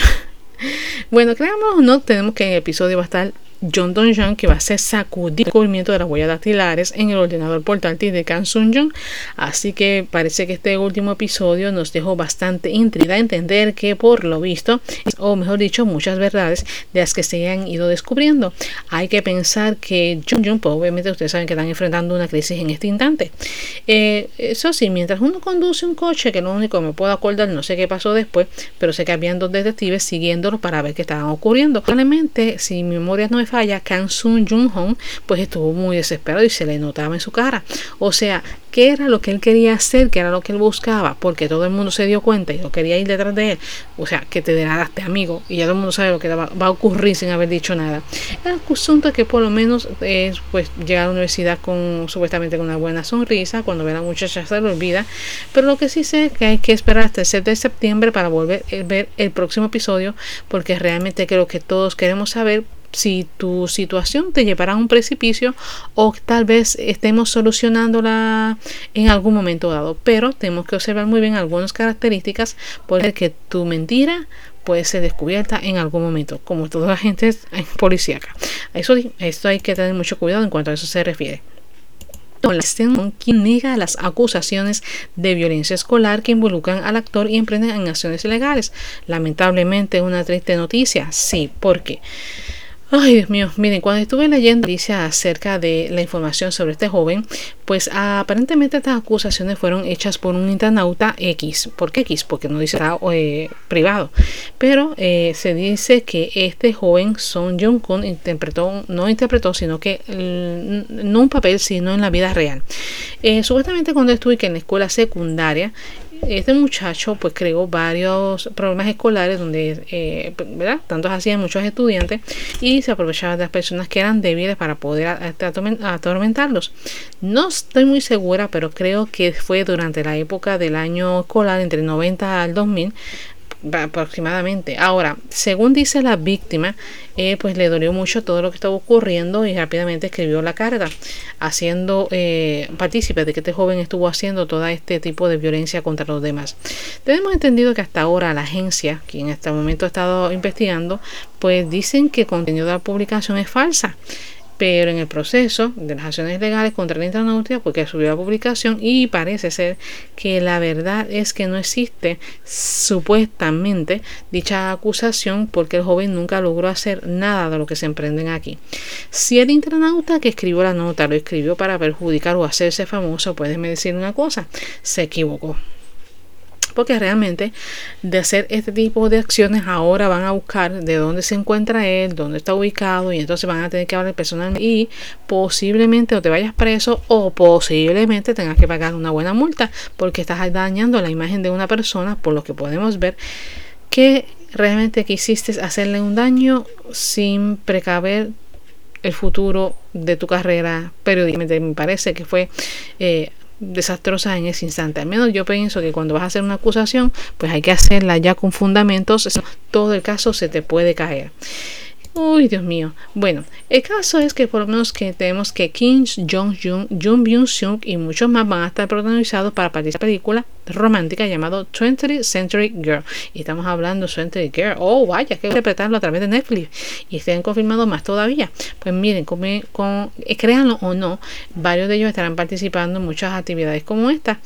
bueno, creamos no, tenemos que el episodio va a estar John Don John que va a hacer sacudir el cubrimiento de las huellas dactilares en el ordenador portátil de Kang Sun Jung. Así que parece que este último episodio nos dejó bastante intriga a entender que por lo visto, o mejor dicho, muchas verdades de las que se han ido descubriendo. Hay que pensar que John Jung, pues obviamente ustedes saben que están enfrentando una crisis en este instante. Eh, eso sí, mientras uno conduce un coche, que lo único que me puedo acordar, no sé qué pasó después, pero sé que habían dos detectives siguiéndolo para ver qué estaban ocurriendo. Probablemente, si mi memoria no es falla, Kang Sun Jung Hong pues estuvo muy desesperado y se le notaba en su cara. O sea, ¿qué era lo que él quería hacer? ¿Qué era lo que él buscaba? Porque todo el mundo se dio cuenta y lo quería ir detrás de él. O sea, que te degradaste amigo y ya todo el mundo sabe lo que va, a ocurrir sin haber dicho nada. El asunto es que por lo menos es pues llegar a la universidad con supuestamente con una buena sonrisa. Cuando ve a la muchacha se lo olvida. Pero lo que sí sé es que hay que esperar hasta el 7 de septiembre para volver a ver el próximo episodio porque realmente creo que todos queremos saber si tu situación te llevará a un precipicio o tal vez estemos solucionándola en algún momento dado. Pero tenemos que observar muy bien algunas características porque tu mentira puede ser descubierta en algún momento, como toda la gente policíaca. Eso, esto hay que tener mucho cuidado en cuanto a eso se refiere quien niega las acusaciones de violencia escolar que involucran al actor y emprenden en acciones ilegales. Lamentablemente una triste noticia, sí, porque Ay, Dios mío, miren, cuando estuve leyendo noticias acerca de la información sobre este joven, pues aparentemente estas acusaciones fueron hechas por un internauta X. ¿Por qué X? Porque no dice nada eh, privado. Pero eh, se dice que este joven Son Jung-kun interpretó, no interpretó, sino que no un papel, sino en la vida real. Eh, supuestamente cuando estuve en la escuela secundaria, este muchacho pues creó varios problemas escolares donde, eh, ¿verdad? Tantos hacían muchos estudiantes y se aprovechaba de las personas que eran débiles para poder atormentarlos. No estoy muy segura, pero creo que fue durante la época del año escolar, entre 90 al 2000, aproximadamente. Ahora, según dice la víctima, eh, pues le dolió mucho todo lo que estaba ocurriendo y rápidamente escribió la carta, haciendo eh, partícipe de que este joven estuvo haciendo todo este tipo de violencia contra los demás. Tenemos entendido que hasta ahora la agencia, quien en este momento ha estado investigando, pues dicen que el contenido de la publicación es falsa. Pero en el proceso de las acciones legales contra la internautica, porque subió la publicación y parece ser que la verdad es que no existe supuestamente dicha acusación porque el joven nunca logró hacer nada de lo que se emprenden aquí. Si el internauta que escribió la nota lo escribió para perjudicar o hacerse famoso, puede decir una cosa, se equivocó porque realmente de hacer este tipo de acciones ahora van a buscar de dónde se encuentra él, dónde está ubicado y entonces van a tener que hablar personalmente y posiblemente o te vayas preso o posiblemente tengas que pagar una buena multa porque estás dañando la imagen de una persona por lo que podemos ver que realmente quisiste hacerle un daño sin precaver el futuro de tu carrera periodística. Me parece que fue eh, desastrosa en ese instante. Al menos yo pienso que cuando vas a hacer una acusación, pues hay que hacerla ya con fundamentos, todo el caso se te puede caer. Uy, Dios mío. Bueno, el caso es que por lo menos que tenemos que Kim Jong-un, Jung Byung-sung y muchos más van a estar protagonizados para participar en película romántica llamado 20th Century Girl. Y estamos hablando de Century Girl. Oh, vaya, que interpretarlo a través de Netflix. Y se han confirmado más todavía. Pues miren, eh, créanlo o no, varios de ellos estarán participando en muchas actividades como esta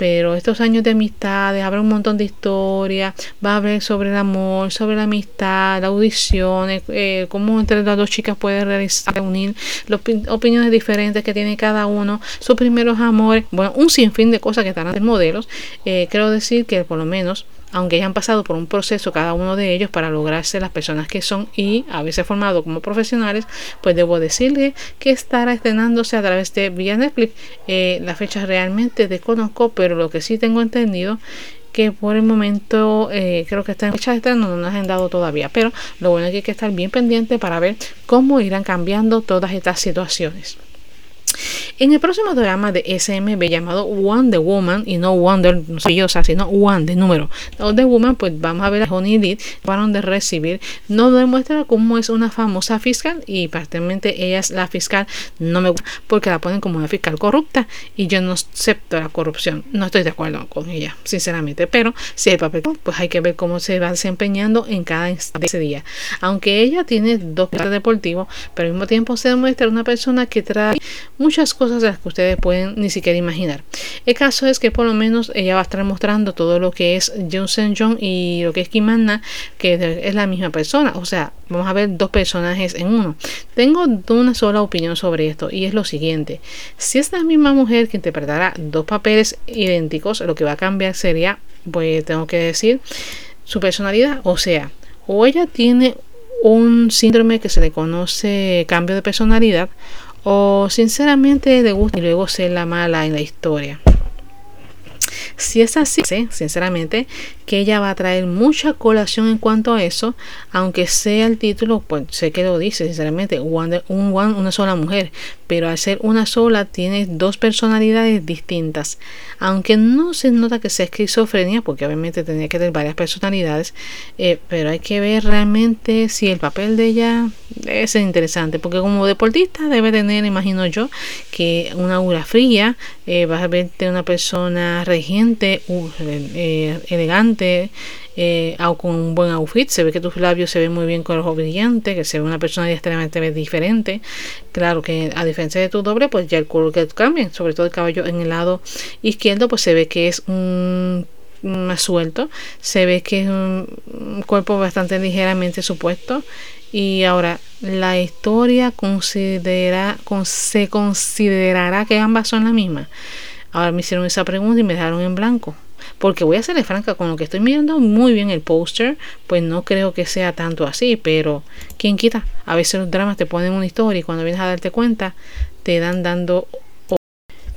pero estos años de amistades, habrá un montón de historias, va a haber sobre el amor, sobre la amistad, la audición, eh, cómo entre las dos chicas puede realizar, unir las opiniones diferentes que tiene cada uno, sus primeros amores, bueno, un sinfín de cosas que están en modelos. Eh, quiero decir que por lo menos aunque hayan pasado por un proceso cada uno de ellos para lograrse las personas que son y haberse formado como profesionales, pues debo decirle que estará estrenándose a través de vía Netflix. Eh, la fecha realmente desconozco, pero lo que sí tengo entendido que por el momento eh, creo que está en fecha de estreno, no nos han dado todavía, pero lo bueno es que hay que estar bien pendiente para ver cómo irán cambiando todas estas situaciones. En el próximo drama de SMB llamado Wonder Woman, y no Wonder, no soy yo, o sea, sino One de número, Wonder Woman, pues vamos a ver a Honey Deed, van de recibir, nos demuestra cómo es una famosa fiscal y prácticamente ella es la fiscal, no me gusta porque la ponen como una fiscal corrupta y yo no acepto la corrupción, no estoy de acuerdo con ella, sinceramente, pero si el papel, pues hay que ver cómo se va desempeñando en cada instante de ese día. Aunque ella tiene dos pilares deportivos, pero al mismo tiempo se demuestra una persona que trae muchas cosas las que ustedes pueden ni siquiera imaginar. El caso es que por lo menos ella va a estar mostrando todo lo que es Johnson John y lo que es Kimanna, que es la misma persona. O sea, vamos a ver dos personajes en uno. Tengo una sola opinión sobre esto y es lo siguiente. Si es la misma mujer que interpretará dos papeles idénticos, lo que va a cambiar sería, pues tengo que decir, su personalidad. O sea, o ella tiene un síndrome que se le conoce cambio de personalidad o sinceramente le gusta y luego ser la mala en la historia. Si es así, sinceramente, que ella va a traer mucha colación en cuanto a eso, aunque sea el título, pues sé que lo dice, sinceramente, un una sola mujer, pero al ser una sola tiene dos personalidades distintas. Aunque no se nota que sea esquizofrenia, porque obviamente tenía que tener varias personalidades, eh, pero hay que ver realmente si el papel de ella es interesante, porque como deportista debe tener, imagino yo, que una aura fría, eh, vas a verte una persona regente, uh, elegante, eh, con un buen outfit, se ve que tus labios se ven muy bien con el ojo brillante, que se ve una persona extremadamente diferente. Claro que a diferencia de tu doble, pues ya el color que cambia, sobre todo el cabello en el lado izquierdo, pues se ve que es un más suelto, se ve que es un cuerpo bastante ligeramente supuesto. Y ahora, la historia considera, se considerará que ambas son las mismas. Ahora me hicieron esa pregunta y me dejaron en blanco. Porque voy a serle franca, con lo que estoy mirando muy bien el póster, pues no creo que sea tanto así, pero ¿quién quita? A veces los dramas te ponen una historia y cuando vienes a darte cuenta, te dan dando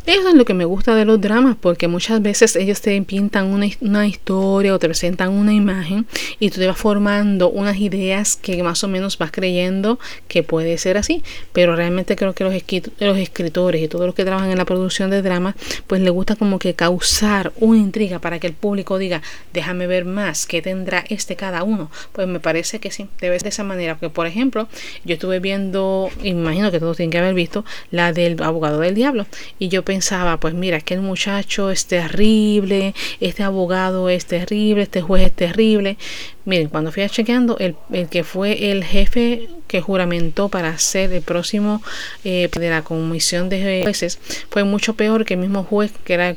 eso es lo que me gusta de los dramas, porque muchas veces ellos te pintan una, historia o te presentan una imagen y tú te vas formando unas ideas que más o menos vas creyendo que puede ser así. Pero realmente creo que los, los escritores y todos los que trabajan en la producción de dramas, pues les gusta como que causar una intriga para que el público diga, déjame ver más, qué tendrá este cada uno. Pues me parece que sí, debe ser de esa manera. Porque, por ejemplo, yo estuve viendo, imagino que todos tienen que haber visto, la del abogado del diablo. Y yo pensé pensaba, pues mira, que el muchacho es terrible, este abogado es terrible, este juez es terrible. Miren, cuando fui a chequeando, el, que fue el jefe que juramentó para ser el próximo eh, de la comisión de jueces fue mucho peor que el mismo juez que era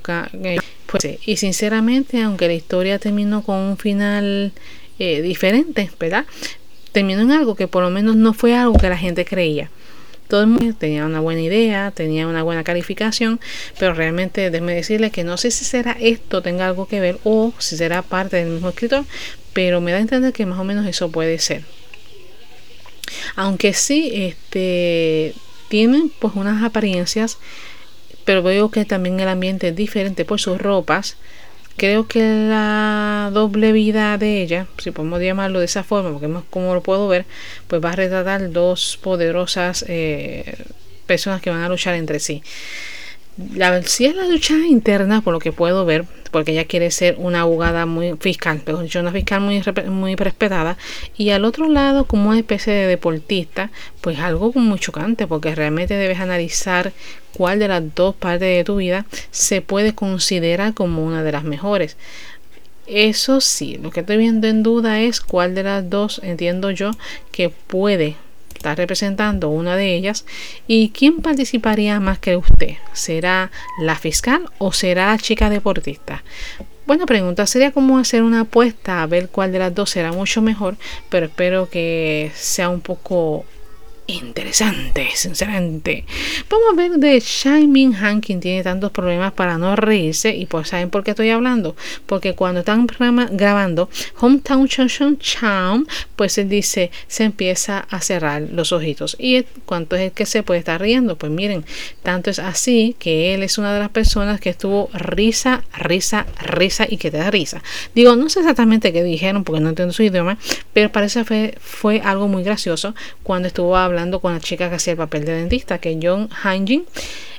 pues, y sinceramente, aunque la historia terminó con un final eh, diferente, ¿verdad? Terminó en algo que por lo menos no fue algo que la gente creía todo el mundo tenía una buena idea, tenía una buena calificación, pero realmente déjeme decirle que no sé si será esto tenga algo que ver o si será parte del mismo escritor, pero me da a entender que más o menos eso puede ser. Aunque sí, este tienen pues unas apariencias, pero veo que también el ambiente es diferente por sus ropas Creo que la doble vida de ella, si podemos llamarlo de esa forma, porque como lo puedo ver, pues va a retratar dos poderosas eh, personas que van a luchar entre sí. La, si es la lucha interna, por lo que puedo ver, porque ella quiere ser una abogada muy fiscal, pero yo una fiscal muy, muy respetada, y al otro lado, como una especie de deportista, pues algo muy chocante, porque realmente debes analizar cuál de las dos partes de tu vida se puede considerar como una de las mejores. Eso sí, lo que estoy viendo en duda es cuál de las dos entiendo yo que puede estar representando una de ellas y quién participaría más que usted. ¿Será la fiscal o será la chica deportista? Buena pregunta, sería como hacer una apuesta a ver cuál de las dos será mucho mejor, pero espero que sea un poco interesante, sinceramente. Vamos a ver de Shai Min Han, quien tiene tantos problemas para no reírse. Y pues, ¿saben por qué estoy hablando? Porque cuando están grabando Hometown Chon Cham, pues él dice, se empieza a cerrar los ojitos. ¿Y cuánto es el que se puede estar riendo? Pues miren, tanto es así que él es una de las personas que estuvo risa, risa, risa y que te da risa. Digo, no sé exactamente qué dijeron porque no entiendo su idioma, pero parece que fue, fue algo muy gracioso cuando estuvo hablando hablando con la chica que hacía el papel de dentista, que es John Hanjin.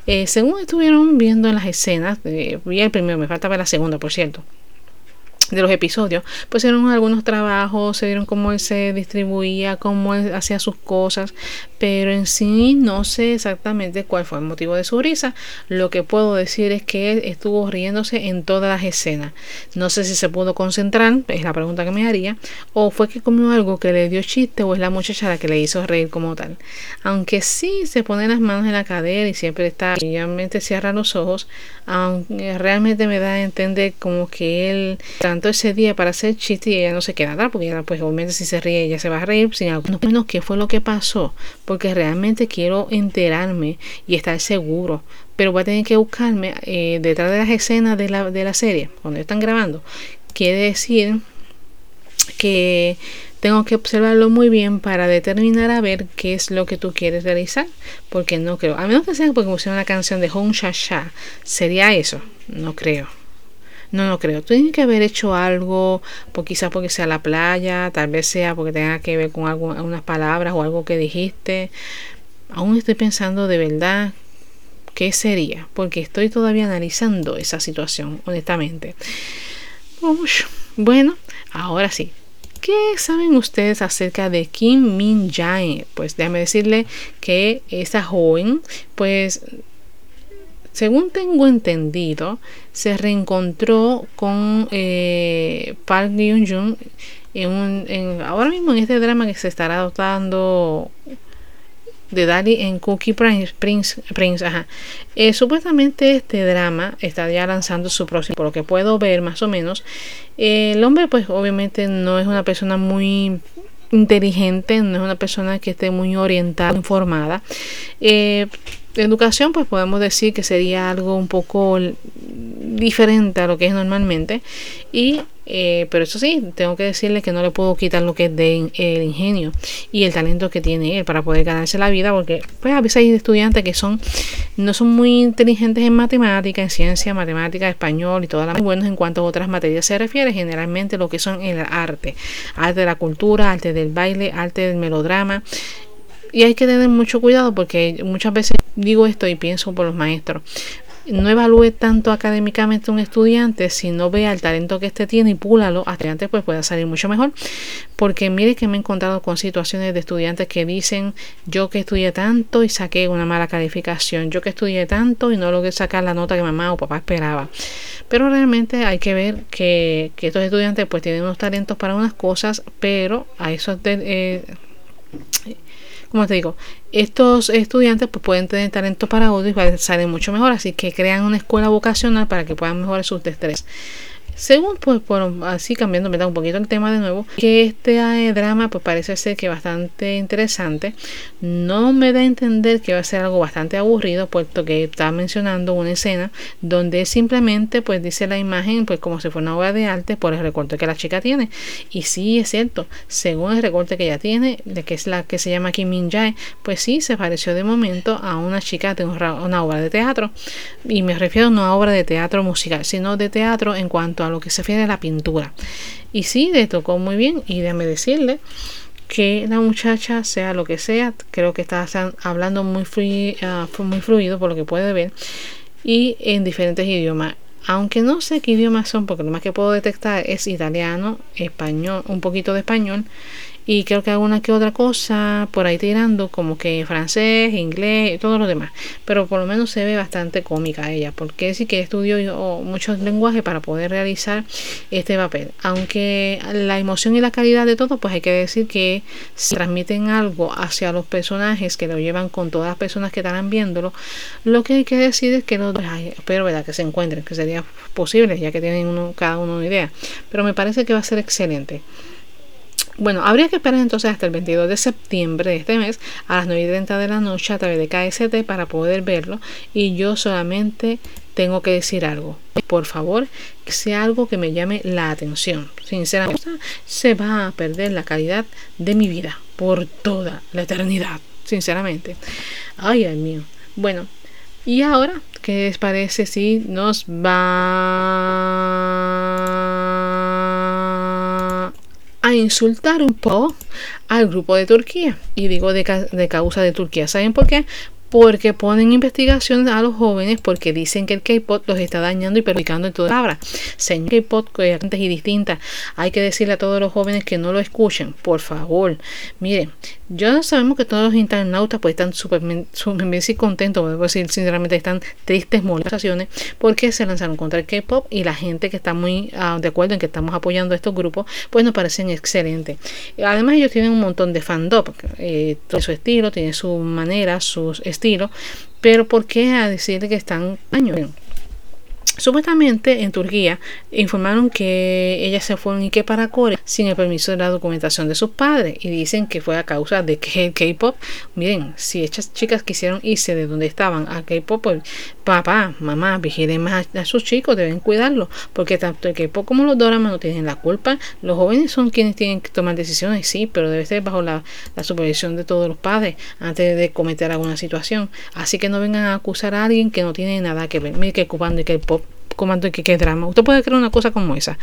Eh, según estuvieron viendo en las escenas, eh, vi el primero, me falta ver la segunda, por cierto de los episodios, pues algunos trabajos, se dieron cómo él se distribuía, cómo él hacía sus cosas, pero en sí no sé exactamente cuál fue el motivo de su risa. Lo que puedo decir es que él estuvo riéndose en todas las escenas. No sé si se pudo concentrar, es la pregunta que me haría, o fue que comió algo que le dio chiste o es la muchacha la que le hizo reír como tal. Aunque sí se pone las manos en la cadera y siempre está, realmente cierra los ojos, realmente me da a entender como que él tanto ese día para hacer chiste y ella no se queda atrás, porque ella pues obviamente si se ríe ella se va a reír sin algunos menos qué fue lo que pasó, porque realmente quiero enterarme y estar seguro, pero voy a tener que buscarme eh, detrás de las escenas de la, de la serie, cuando están grabando, quiere decir que tengo que observarlo muy bien para determinar a ver qué es lo que tú quieres realizar. Porque no creo. A menos que sea porque pusieron una canción de Hong Sha Sha. ¿Sería eso? No creo. No, no creo. Tú tienes que haber hecho algo, por, quizás porque sea la playa, tal vez sea porque tenga que ver con algunas palabras o algo que dijiste. Aún estoy pensando de verdad qué sería, porque estoy todavía analizando esa situación, honestamente. bueno, ahora sí, ¿Qué saben ustedes acerca de Kim Min Jae? Pues déjame decirle que esa joven, pues según tengo entendido, se reencontró con eh, Park Hyun Jun en un, ahora mismo en este drama que se estará adoptando de Dali en Cookie Prince, Prince, ajá. Eh, supuestamente este drama está ya lanzando su próximo, por lo que puedo ver más o menos. el hombre pues obviamente no es una persona muy inteligente, no es una persona que esté muy orientada, informada. Eh, educación pues podemos decir que sería algo un poco diferente a lo que es normalmente. Y eh, pero eso sí, tengo que decirle que no le puedo quitar lo que es de el ingenio y el talento que tiene él para poder ganarse la vida, porque pues a veces hay estudiantes que son no son muy inteligentes en matemática, en ciencia, matemática, español y todas las buenos en cuanto a otras materias se refiere, generalmente lo que son el arte, arte de la cultura, arte del baile, arte del melodrama, y hay que tener mucho cuidado porque muchas veces digo esto y pienso por los maestros no evalúe tanto académicamente un estudiante, sino vea el talento que este tiene y púlalo, hasta antes pues pueda salir mucho mejor. Porque mire que me he encontrado con situaciones de estudiantes que dicen, yo que estudié tanto y saqué una mala calificación, yo que estudié tanto y no logré sacar la nota que mamá o papá esperaba. Pero realmente hay que ver que, estos estudiantes pues tienen unos talentos para unas cosas, pero a esos... Eh, como te digo, estos estudiantes pues, pueden tener talento para otros y salen mucho mejor, así que crean una escuela vocacional para que puedan mejorar sus destrezas. Según, pues, bueno, así cambiando, un poquito el tema de nuevo, que este eh, drama, pues parece ser que bastante interesante. No me da a entender que va a ser algo bastante aburrido, puesto que está mencionando una escena donde simplemente, pues, dice la imagen, pues, como si fuera una obra de arte por el recorte que la chica tiene. Y sí, es cierto, según el recorte que ella tiene, de que es la que se llama Kim Min Jae, pues sí, se pareció de momento a una chica de una obra de teatro. Y me refiero no a obra de teatro musical, sino de teatro en cuanto a lo que se refiere a la pintura. Y sí, le tocó muy bien y déjame decirle que la muchacha, sea lo que sea, creo que está hablando muy, ah, muy fluido por lo que puede ver y en diferentes idiomas. Aunque no sé qué idiomas son, porque lo más que puedo detectar es italiano, español, un poquito de español y creo que alguna que otra cosa por ahí tirando como que francés, inglés y todo lo demás. Pero por lo menos se ve bastante cómica ella porque sí que estudió muchos lenguajes para poder realizar este papel. Aunque la emoción y la calidad de todo pues hay que decir que si transmiten algo hacia los personajes que lo llevan con todas las personas que estarán viéndolo lo que hay que decir es que no espero verdad que se encuentren que sería posible ya que tienen uno, cada uno una idea. Pero me parece que va a ser excelente bueno, habría que esperar entonces hasta el 22 de septiembre de este mes a las 9 y 30 de la noche a través de KST para poder verlo. Y yo solamente tengo que decir algo. Por favor, que sea algo que me llame la atención. Sinceramente, se va a perder la calidad de mi vida por toda la eternidad. Sinceramente. Ay, Dios mío. Bueno, y ahora, ¿qué les parece si nos va a insultar un poco al grupo de Turquía. Y digo de, de causa de Turquía. ¿Saben por qué? porque ponen investigación a los jóvenes porque dicen que el K-pop los está dañando y perjudicando en toda la palabra. Señor K-pop coherentes y distintas, hay que decirle a todos los jóvenes que no lo escuchen, por favor. Miren, ya sabemos que todos los internautas pues están súper contentos, puedo decir sinceramente están tristes molestaciones porque se lanzaron contra el K-pop y la gente que está muy ah, de acuerdo en que estamos apoyando a estos grupos pues nos parecen excelentes. Además ellos tienen un montón de fandom, eh, su estilo, tiene su manera, sus estilo, pero ¿por qué a decir que están años? Supuestamente en Turquía informaron que ella se fue en para Corea sin el permiso de la documentación de sus padres y dicen que fue a causa de que el K-pop, miren, si estas chicas quisieron irse de donde estaban a K-pop, pues papá, mamá, vigilen más a sus chicos, deben cuidarlos, porque tanto el K-pop como los doramas no tienen la culpa. Los jóvenes son quienes tienen que tomar decisiones, sí, pero debe ser bajo la, supervisión de todos los padres antes de cometer alguna situación. Así que no vengan a acusar a alguien que no tiene nada que ver. Mire que el K-pop comando que qué drama. Usted puede creer una cosa como esa.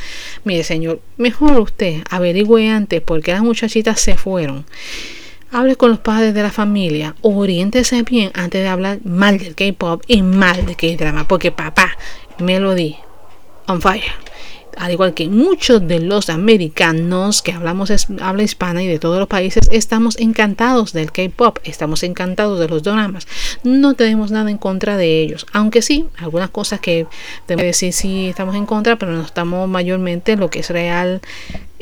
Mire, señor, mejor usted averigüe antes por qué las muchachitas se fueron. Hable con los padres de la familia, oriéntese bien antes de hablar mal del K-pop y mal del K-drama, porque papá, Melody, on fire al igual que muchos de los americanos que hablamos habla hispana y de todos los países, estamos encantados del K-pop, estamos encantados de los dramas. No tenemos nada en contra de ellos, aunque sí, algunas cosas que debo decir sí estamos en contra, pero no estamos mayormente en lo que es real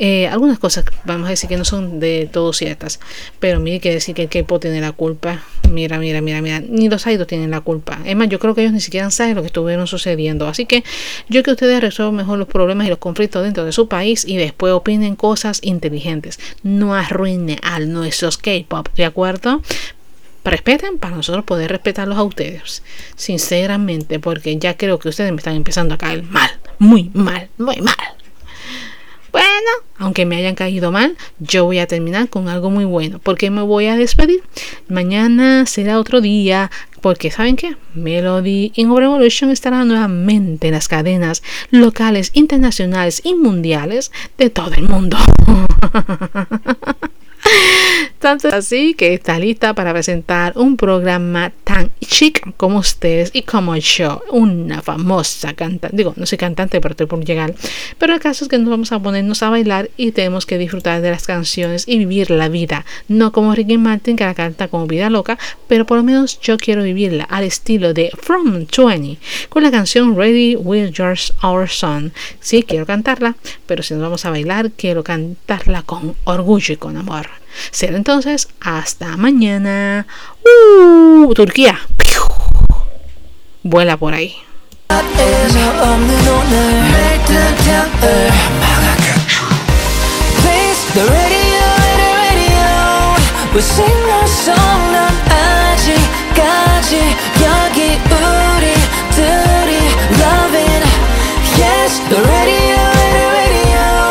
eh, algunas cosas vamos a decir que no son de todo ciertas, pero mire que decir que el K-pop tiene la culpa. Mira, mira, mira, mira, ni los idols tienen la culpa. Es más, yo creo que ellos ni siquiera saben lo que estuvieron sucediendo. Así que yo que ustedes resuelvan mejor los problemas y los conflictos dentro de su país y después opinen cosas inteligentes. No arruine a nuestros K-pop, ¿de acuerdo? respeten para nosotros poder respetarlos a ustedes. Sinceramente, porque ya creo que ustedes me están empezando a caer mal, muy mal, muy mal. Bueno, aunque me hayan caído mal, yo voy a terminar con algo muy bueno. porque me voy a despedir? Mañana será otro día. Porque, ¿saben qué? Melody in Revolution estará nuevamente en las cadenas locales, internacionales y mundiales de todo el mundo. Tanto así que está lista para presentar un programa tan chic como ustedes y como yo, una famosa cantante. Digo, no soy cantante, pero estoy por llegar. Pero el caso es que nos vamos a ponernos a bailar y tenemos que disfrutar de las canciones y vivir la vida. No como Ricky Martin que la canta como vida loca, pero por lo menos yo quiero vivirla al estilo de From 20 con la canción Ready with Yours Our Son. Sí, quiero cantarla, pero si nos vamos a bailar, quiero cantarla con orgullo y con amor. Será entonces hasta mañana. ¡Uh! Turquía. Vuela por ahí. the radio